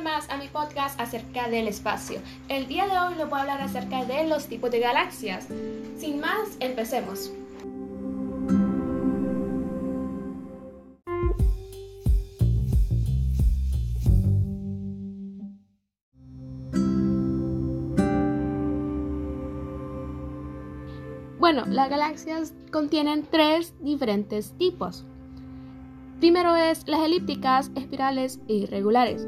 más a mi podcast acerca del espacio. El día de hoy les voy a hablar acerca de los tipos de galaxias. Sin más, empecemos. Bueno, las galaxias contienen tres diferentes tipos. Primero es las elípticas, espirales e irregulares.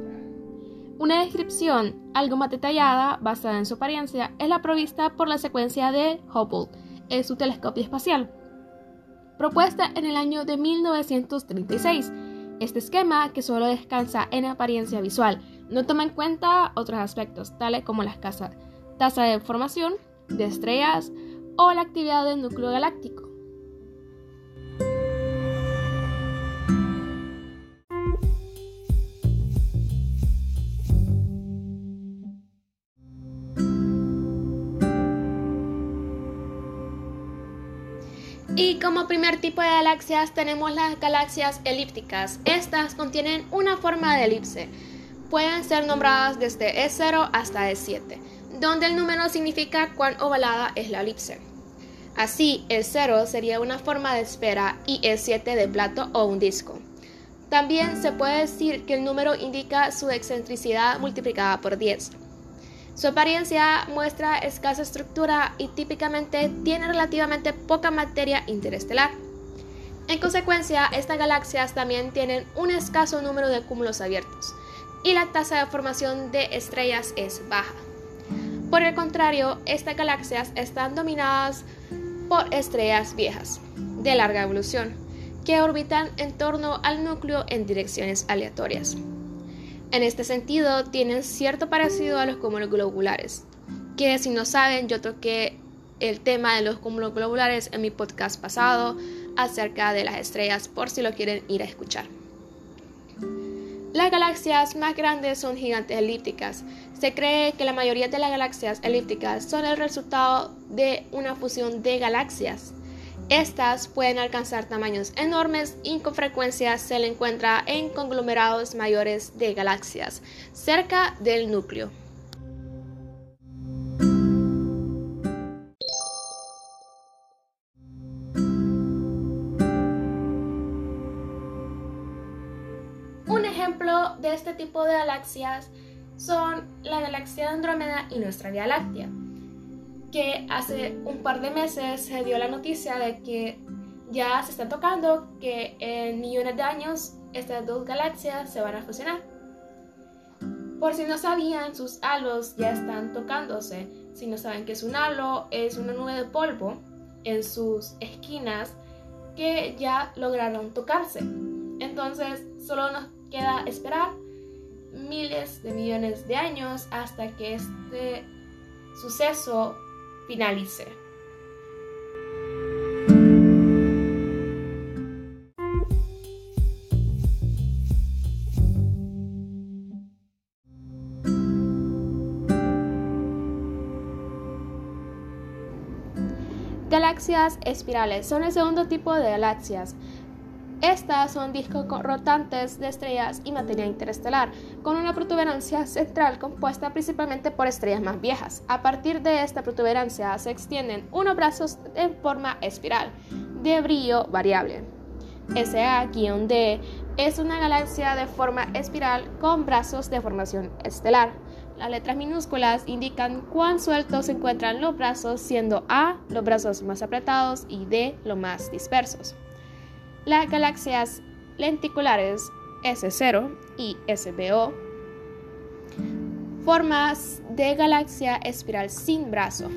Una descripción algo más detallada, basada en su apariencia, es la provista por la secuencia de Hubble, en su telescopio espacial, propuesta en el año de 1936. Este esquema, que solo descansa en apariencia visual, no toma en cuenta otros aspectos, tales como las tasas de formación de estrellas o la actividad del núcleo galáctico. Y como primer tipo de galaxias tenemos las galaxias elípticas. Estas contienen una forma de elipse. Pueden ser nombradas desde E0 hasta E7, donde el número significa cuán ovalada es la elipse. Así, E0 sería una forma de esfera y E7 de plato o un disco. También se puede decir que el número indica su excentricidad multiplicada por 10. Su apariencia muestra escasa estructura y típicamente tiene relativamente poca materia interestelar. En consecuencia, estas galaxias también tienen un escaso número de cúmulos abiertos y la tasa de formación de estrellas es baja. Por el contrario, estas galaxias están dominadas por estrellas viejas, de larga evolución, que orbitan en torno al núcleo en direcciones aleatorias. En este sentido, tienen cierto parecido a los cúmulos globulares, que si no saben, yo toqué el tema de los cúmulos globulares en mi podcast pasado acerca de las estrellas por si lo quieren ir a escuchar. Las galaxias más grandes son gigantes elípticas. Se cree que la mayoría de las galaxias elípticas son el resultado de una fusión de galaxias. Estas pueden alcanzar tamaños enormes y con frecuencia se le encuentra en conglomerados mayores de galaxias, cerca del núcleo. Un ejemplo de este tipo de galaxias son la galaxia de Andrómeda y nuestra Vía Láctea que hace un par de meses se dio la noticia de que ya se está tocando que en millones de años estas dos galaxias se van a fusionar. Por si no sabían, sus halos ya están tocándose. Si no saben que es un halo, es una nube de polvo en sus esquinas que ya lograron tocarse. Entonces, solo nos queda esperar miles de millones de años hasta que este suceso finalice. Galaxias espirales son el segundo tipo de galaxias. Estas son discos rotantes de estrellas y materia interestelar, con una protuberancia central compuesta principalmente por estrellas más viejas. A partir de esta protuberancia se extienden unos brazos en forma espiral, de brillo variable. SA-D es una galaxia de forma espiral con brazos de formación estelar. Las letras minúsculas indican cuán sueltos se encuentran los brazos, siendo A los brazos más apretados y D los más dispersos. Las galaxias lenticulares S0 y SBO, formas de galaxia espiral sin brazo.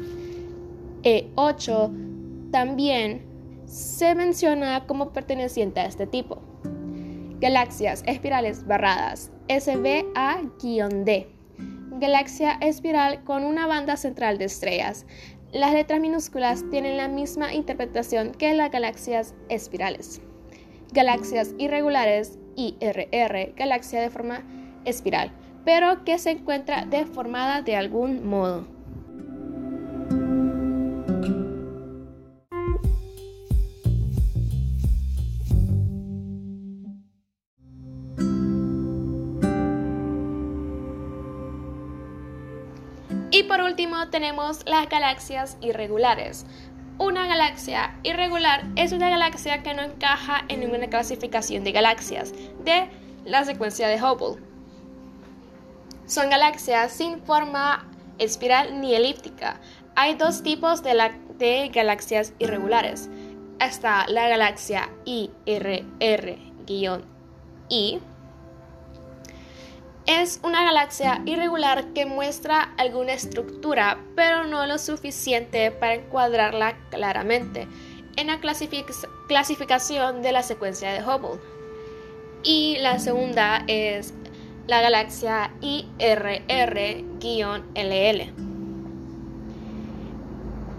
E8 también se menciona como perteneciente a este tipo. Galaxias espirales barradas SBA-D. Galaxia espiral con una banda central de estrellas. Las letras minúsculas tienen la misma interpretación que las galaxias espirales galaxias irregulares, IRR, galaxia de forma espiral, pero que se encuentra deformada de algún modo. Y por último tenemos las galaxias irregulares. Una galaxia irregular es una galaxia que no encaja en ninguna clasificación de galaxias de la secuencia de Hubble. Son galaxias sin forma espiral ni elíptica. Hay dos tipos de, galaxias irregulares. Está la galaxia IRR-I. Es una galaxia irregular que muestra alguna estructura, pero no lo suficiente para encuadrarla claramente en la clasificación de la secuencia de Hubble. Y la segunda es la galaxia IRR-LL.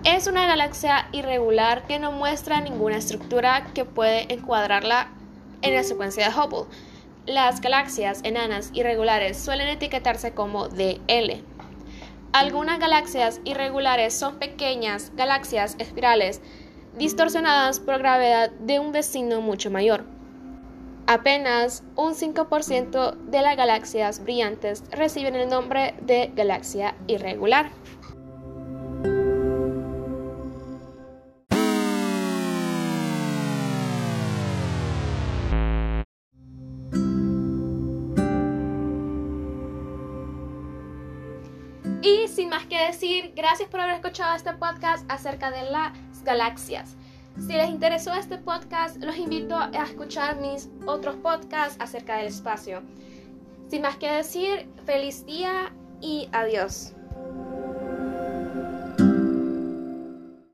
Es una galaxia irregular que no muestra ninguna estructura que puede encuadrarla en la secuencia de Hubble. Las galaxias enanas irregulares suelen etiquetarse como DL. Algunas galaxias irregulares son pequeñas galaxias espirales distorsionadas por gravedad de un vecino mucho mayor. Apenas un 5% de las galaxias brillantes reciben el nombre de galaxia irregular. Y sin más que decir, gracias por haber escuchado este podcast acerca de las galaxias. Si les interesó este podcast, los invito a escuchar mis otros podcasts acerca del espacio. Sin más que decir, feliz día y adiós.